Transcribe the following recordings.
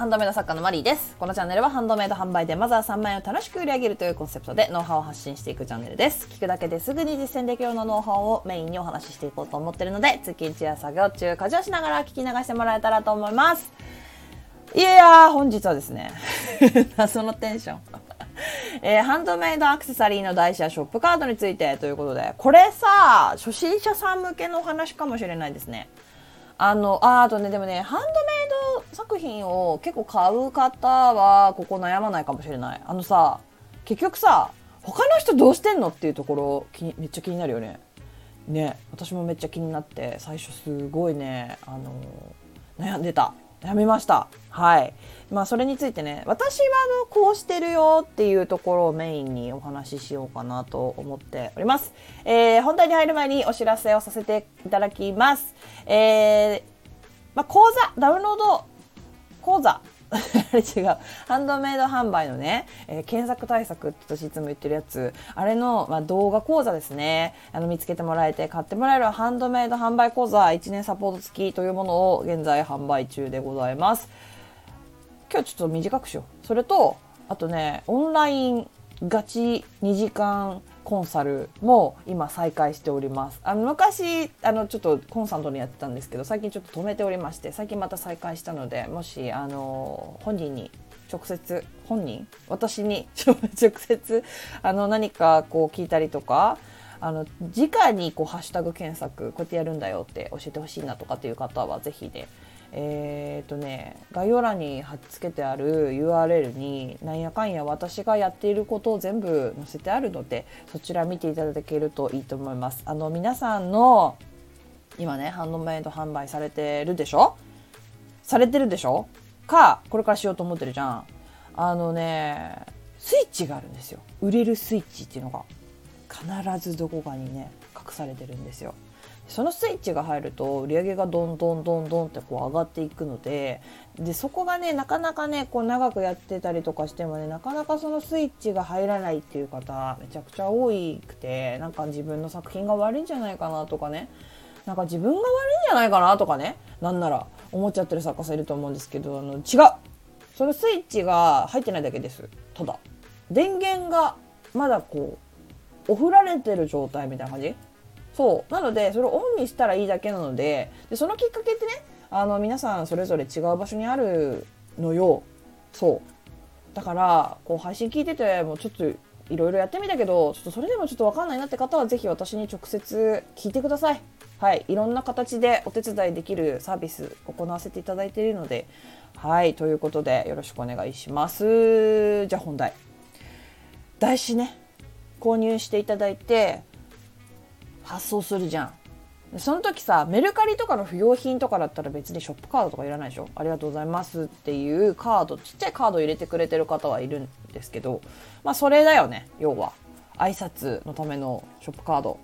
ハンドメイド作家のマリーです。このチャンネルはハンドメイド販売でまずは3万円を楽しく売り上げるというコンセプトでノウハウを発信していくチャンネルです。聞くだけですぐに実践できるようなノウハウをメインにお話ししていこうと思ってるので、通勤中や作業中、家事をしながら聞き流してもらえたらと思います。いやー、本日はですね、そのテンション。えーハンドメイドアクセサリーの台紙ショップカードについてということで、これさ、初心者さん向けのお話かもしれないですね。あの、ああとね、でもね、ハンドメイ作品を結構買う方は、ここ悩まないかもしれない。あのさ、結局さ、他の人どうしてんのっていうところ、気にめっちゃ気になるよね。ね、私もめっちゃ気になって、最初すごいね、あの、悩んでた。悩みました。はい。まあ、それについてね、私はあのこうしてるよっていうところをメインにお話ししようかなと思っております。えー、本題に入る前にお知らせをさせていただきます。えー、まあ、講座、ダウンロード講座。あれ違う。ハンドメイド販売のね、えー検索対策って私いつも言ってるやつ、あれの、まあ、動画講座ですね。あの、見つけてもらえて買ってもらえるハンドメイド販売講座1年サポート付きというものを現在販売中でございます。今日ちょっと短くしよう。それと、あとね、オンラインガチ2時間コンサルも今再開しております。あの昔あのちょっとコンサートにやってたんですけど、最近ちょっと止めておりまして、最近また再開したので、もしあの本人に直接本人？私に？直接あの何かこう聞いたりとか。あの直にこうハッシュタグ検索こうやってやるんだよって教えてほしいなとかっていう方はぜひねえー、とね概要欄に貼っつけてある URL になんやかんや私がやっていることを全部載せてあるのでそちら見ていただけるといいと思います。あの皆さんの今ねハンドメイド販売されてるでしょ？されてるでしょ？かこれからしようと思ってるじゃん。あのねスイッチがあるんですよ。売れるスイッチっていうのが。必ずどこかにね隠されてるんですよ。そのスイッチが入ると売り上げがどんどんどんどんってこう上がっていくのででそこがねなかなかねこう長くやってたりとかしてもねなかなかそのスイッチが入らないっていう方めちゃくちゃ多くてなんか自分の作品が悪いんじゃないかなとかねなんか自分が悪いんじゃないかなとかねなんなら思っちゃってる作家さんいると思うんですけどあの違う。そのスイッチが入ってないだけです。ただ。電源がまだこうおふられてる状態みたいな感じそう。なのでそれをオンにしたらいいだけなのででそのきっかけってねあの皆さんそれぞれ違う場所にあるのよ。そう。だからこう配信聞いててもちょっといろいろやってみたけどちょっとそれでもちょっと分かんないなって方はぜひ私に直接聞いてください。はい。いろんな形でお手伝いできるサービス行わせていただいているのではい。ということでよろしくお願いします。じゃあ本題。台紙ね。購入していただいて発送するじゃん。その時さメルカリとかの不用品とかだったら別にショップカードとかいらないでしょ？ありがとうございますっていうカードちっちゃいカード入れてくれてる方はいるんですけどまあそれだよね要は。挨拶のためのショップカード。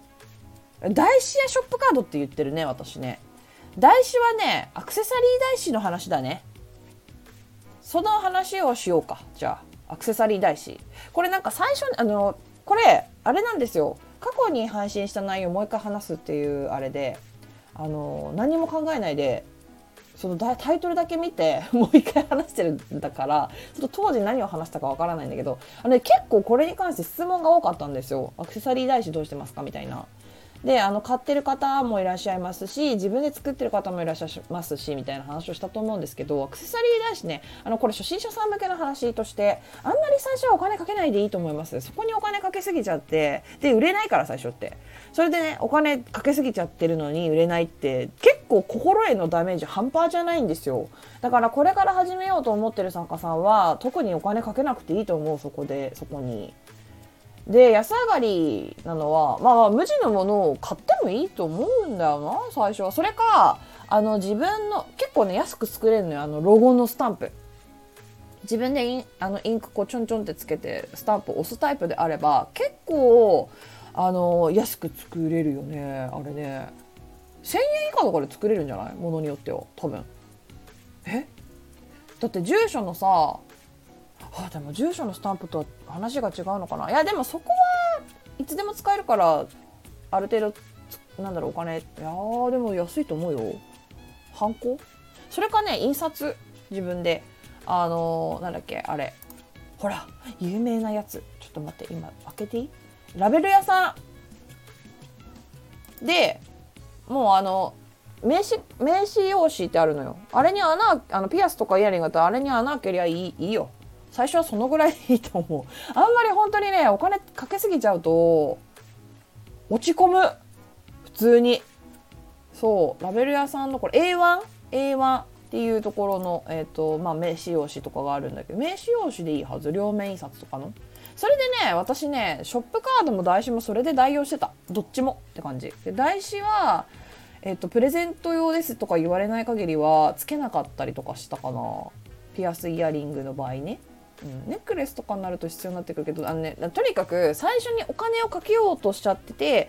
台紙やショップカードって言ってるね私ね。台紙はねアクセサリー台紙の話だね。その話をしようか。じゃあアクセサリー台紙。これなんか最初にあのこれあれなんですよ。過去に配信した内容をもう一回話すっていうあれであの何も考えないでそのタイトルだけ見て もう一回話してるんだからちょっと当時何を話したかわからないんだけどあの、結構これに関して質問が多かったんですよアクセサリー大使どうしてますか？みたいな。であの買ってる方もいらっしゃいますし自分で作ってる方もいらっしゃいますしみたいな話をしたと思うんですけどアクセサリーだしねあのこれ初心者さん向けの話としてあんまり最初はお金かけないでいいと思います。そこにお金かけすぎちゃってで売れないから最初って。それでねお金かけすぎちゃってるのに売れないって結構心へのダメージ半端じゃないんですよ。だからこれから始めようと思ってる作家さんは特にお金かけなくていいと思うそこでそこに。で安上がりなのは、まあ、無地のものを買ってもいいと思うんだよな最初は。それかあの自分の結構ね安く作れるのよあのロゴのスタンプ。自分でインあのインクこうちょんちょんってつけてスタンプを押すタイプであれば結構あの安く作れるよねあれね。1000円以下とかで作れるんじゃない？ものによっては多分。え？だって住所のさあでも住所のスタンプとは話が違うのかな。いやでもそこはいつでも使えるからある程度なんだろうお金。いやでも安いと思うよ。ハンコ？それかね印刷？自分で。あのなんだっけあれ。ほら有名なやつ。ちょっと待って今開けていい？ラベル屋さん。でもうあの名刺名刺用紙ってあるのよ。あれに穴あのピアスとかイヤリングだったらあれに穴開けりゃいいいいよ。最初はそのぐらいでいいと思う。あんまり本当にねお金かけすぎちゃうと落ち込む。普通に。そう。ラベル屋さんのこれ A1A1 っていうところの、えーとまあ、名刺用紙とかがあるんだけど名刺用紙でいいはず？両面印刷とかの？それでね私ねショップカードも台紙もそれで代用してた。どっちも。って感じ。で台紙はえっと、プレゼント用ですとか言われない限りはつけなかったりとかしたかな。ピアスイヤリングの場合ね、うん、ネックレスとかになると必要になってくるけどあの、ね、とにかく最初にお金をかけようとしちゃってて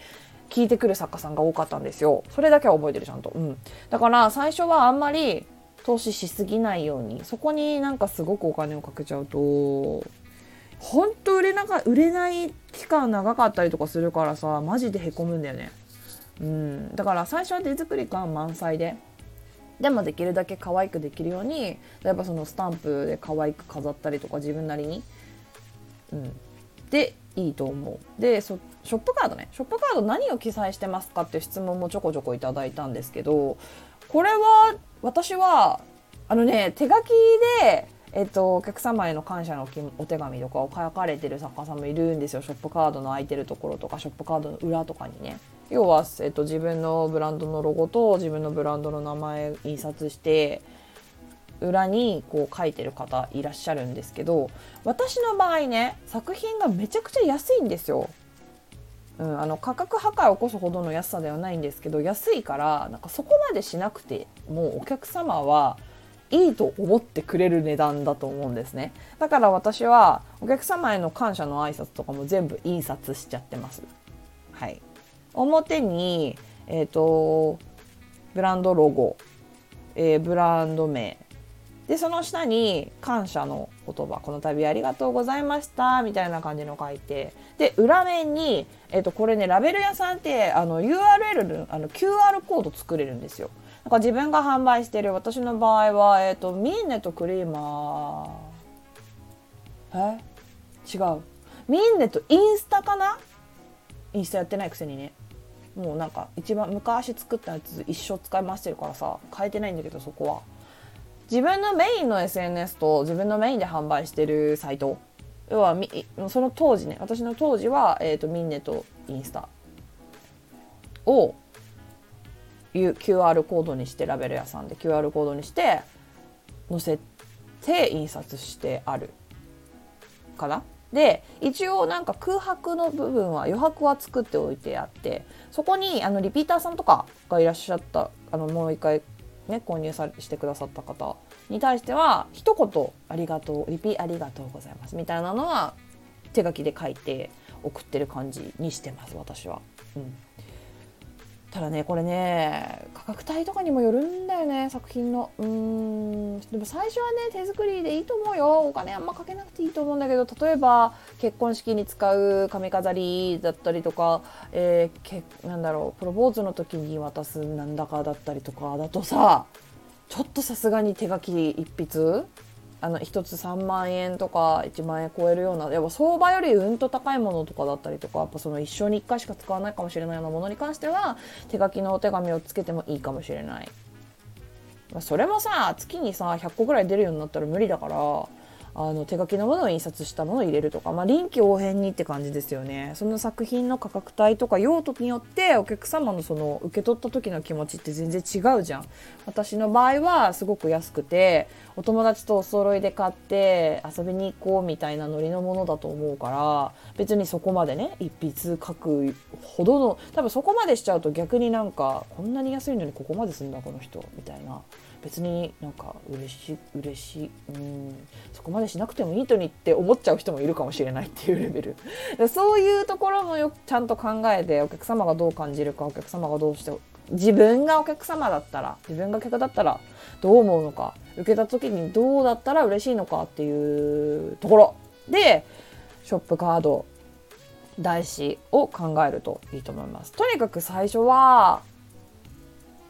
聞いてくる作家さんが多かったんですよ。それだけは覚えてるちゃんと、うん、だから最初はあんまり投資しすぎないようにそこになんかすごくお金をかけちゃうと本当売れなか売れない期間長かったりとかするからさマジでへこむんだよね。うん、だから最初は手作り感満載ででもできるだけ可愛くできるように例えばそのスタンプで可愛く飾ったりとか自分なりに、うん、でいいと思う。でショップカードね。ショップカード何を記載してますかっていう質問もちょこちょこいただいたんですけどこれは私はあのね手書きでえっと、お客様への感謝のお手紙とかを書かれてる作家さんもいるんですよ。ショップカードの空いてるところとかショップカードの裏とかにね。要は、えっと、自分のブランドのロゴと自分のブランドの名前印刷して裏にこう書いてる方いらっしゃるんですけど私の場合ね作品がめちゃくちゃ安いんですよ。うん、あの価格破壊を起こすほどの安さではないんですけど安いからなんかそこまでしなくてもうお客様はいいと思ってくれる値段だと思うんですね。だから私はお客様への感謝の挨拶とかも全部印刷しちゃってます。はい。表にえっ、ー、とブランドロゴ、えー、ブランド名。でその下に感謝の言葉。この度ありがとうございました。みたいな感じの書いて。で裏面に、えー、とこれねラベル屋さんってあの URL あの QR コード作れるんですよ。なんか自分が販売してる。私の場合は、えっ、ー、と、ミーネとクリーマー、え？違う。ミーネとインスタかな？インスタやってないくせにね。もうなんか一番昔作ったやつ一生使い回してるからさ、変えてないんだけどそこは。自分のメインの SNS と自分のメインで販売してるサイト要はその当時ね私の当時は、えーと、とミンネとインスタを QR コードにしてラベル屋さんで QR コードにして載せて印刷してあるかな。で一応なんか空白の部分は余白は作っておいてあってそこにあのリピーターさんとかがいらっしゃったあのもう一回ね購入さしてくださった方に対しては一言「ありがとうリピありがとうございます」みたいなのは手書きで書いて送ってる感じにしてます私は。うんただねこれね価格帯とかにもよるんだよね作品の。うん。でも最初はね手作りでいいと思うよ。お金あんまかけなくていいと思うんだけど例えば結婚式に使う髪飾りだったりとか、えー、けなんだろうプロポーズの時に渡すなんだかだったりとかだとさちょっとさすがに手書き一筆あの1つ3万円とか1万円超えるようなやっぱ相場よりうんと高いものとかだったりとかやっぱその一生に1回しか使わないかもしれないようなものに関しては手書きのお手紙をつけてもいいかもしれない。まあそれもさ月にさ100個ぐらい出るようになったら無理だからあの手書きのものを印刷したものを入れるとか、まあ、臨機応変にって感じですよね。その作品の価格帯とか用途によってお客様のその受け取った時の気持ちって全然違うじゃん。私の場合はすごく安くてお友達とお揃いで買って遊びに行こうみたいなノリのものだと思うから別にそこまでね一筆書くほどの多分そこまでしちゃうと逆になんかこんなに安いのにここまですんだこの人みたいな。別になんか嬉しい嬉しいうんそこまでしなくてもいいとにって思っちゃう人もいるかもしれないっていうレベルそういうところもよくちゃんと考えてお客様がどう感じるかお客様がどうして自分がお客様だったら自分が客だったらどう思うのか受けた時にどうだったら嬉しいのかっていうところでショップカード台紙を考えるといいと思います。とにかく最初は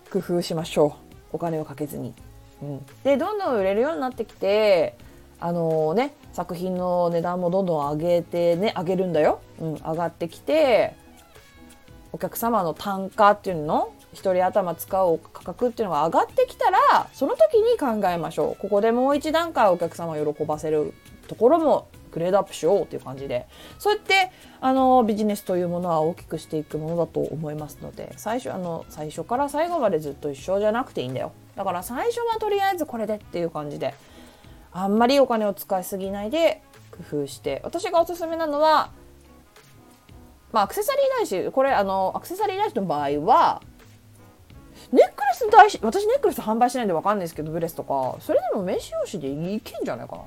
工夫しましょう。お金をかけずに。うん、でどんどん売れるようになってきてあのー、ね作品の値段もどんどん上げてね上げるんだよ、うん、上がってきてお客様の単価っていうの1人頭使う価格っていうのが上がってきたらその時に考えましょう。ここでもう一段階お客様を喜ばせるところもグレードアップしようっていう感じで。そうやってあのビジネスというものは大きくしていくものだと思いますので最初あの最初から最後までずっと一緒じゃなくていいんだよ。だから最初はとりあえずこれでっていう感じであんまりお金を使いすぎないで工夫して。私がおすすめなのはまあアクセサリー台紙これあのアクセサリー台紙の場合はネックレス台紙私ネックレス販売しないんで分かんないですけどブレスとかそれでも名刺用紙でいけんじゃないかな。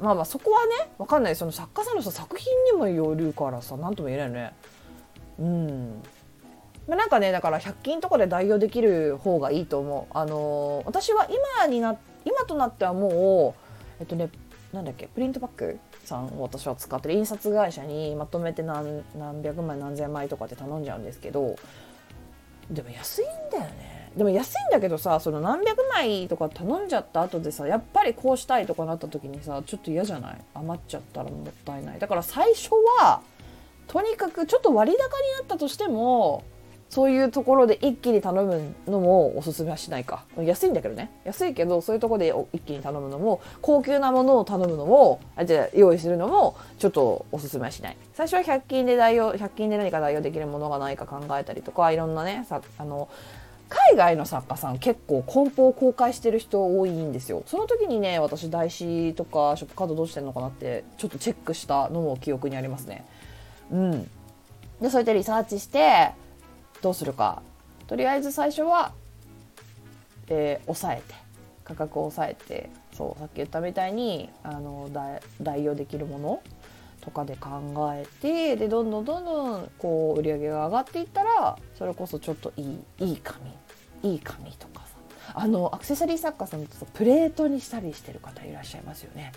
まあまあそこはね分かんない。その作家さんのさ作品にもよるからさ何とも言えないよね。うん。まあ、なんかねだから100均とかで代用できる方がいいと思う。あのー、私は今にな今となってはもうえっとねなんだっけプリントパックさんを私は使ってる。印刷会社にまとめて何何百枚何千枚とかって頼んじゃうんですけどでも安いんだよね。でも安いんだけどさその何百枚とか頼んじゃった後でさやっぱりこうしたいとかなった時にさちょっと嫌じゃない？余っちゃったらもったいない。だから最初はとにかくちょっと割高になったとしてもそういうところで一気に頼むのもおすすめはしないか。安いんだけどね。安いけどそういうとこで一気に頼むのも高級なものを頼むのもあじゃ用意するのもちょっとおすすめはしない。最初は100均で代用100均で何か代用できるものがないか考えたりとかいろんなねさあの海外の作家さん結構梱包を公開してる人多いんですよ。その時にね私台紙とかショップカードどうしてんのかなってちょっとチェックしたのも記憶にありますね。うん。でそうやってリサーチしてどうするか。とりあえず最初は、えー、抑えて。価格を抑えて。そうさっき言ったみたいにあの代用できるもの。とかで考えてでどんどんどんどんこう売り上げが上がっていったらそれこそちょっといいいい紙いい紙とかさあのアクセサリー作家さんとプレートにしたりしてる方いらっしゃいますよね。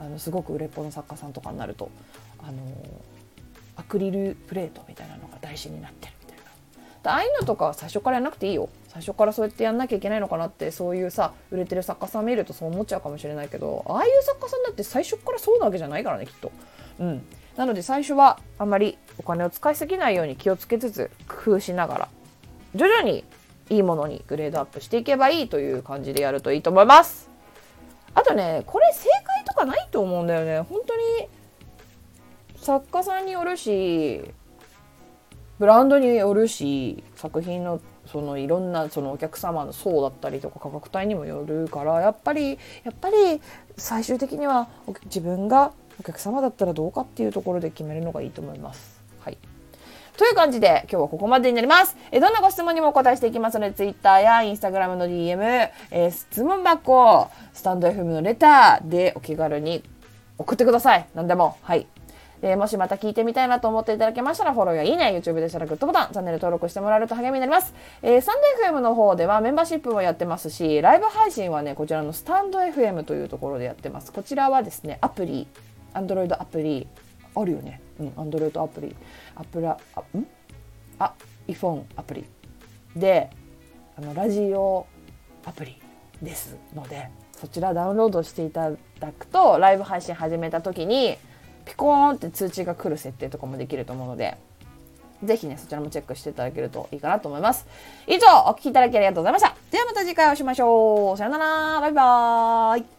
あのすごく売れっ子の作家さんとかになるとあのアクリルプレートみたいなのが台紙になってるみたいなああいうのとかは最初からやらなくていいよ最初からそうやってやんなきゃいけないのかなってそういうさ売れてる作家さん見るとそう思っちゃうかもしれないけどああいう作家さんだって最初からそうなわけじゃないからねきっと。うん、なので最初はあんまりお金を使いすぎないように気をつけつつ工夫しながら徐々にいいものにグレードアップしていけばいいという感じでやるといいと思います。あとねこれ正解とかないと思うんだよね本当に作家さんによるしブランドによるし作品のそのいろんなそのお客様の層だったりとか価格帯にもよるからやっぱりやっぱり最終的には自分がお客様だったらどうかっていうところで決めるのがいいと思います。はい。という感じで今日はここまでになります。えどんなご質問にもお答えしていきますので Twitter や Instagram の DM、え、質問箱、スタンド FM のレターでお気軽に送ってください。何でも。はい。でもしまた聞いてみたいなと思っていただけましたら、フォローやいいね、YouTube でしたらグッドボタン、チャンネル登録してもらえると励みになります。えー、スタンド FM の方ではメンバーシップもやってますし、ライブ配信はね、こちらのスタンド FM というところでやってます。こちらはですね、アプリ、Android アプリ、あるよね。うん、Android アプリ、アプラ、あ、ん？あ、iPhone アプリで、あの、ラジオアプリですので、そちらダウンロードしていただくと、ライブ配信始めた時に、ピコーンって通知が来る設定とかもできると思うので、ぜひね、そちらもチェックしていただけるといいかなと思います。以上、お聴きいただきありがとうございました。ではまた次回お会いしましょう。さよなら。バイバーイ。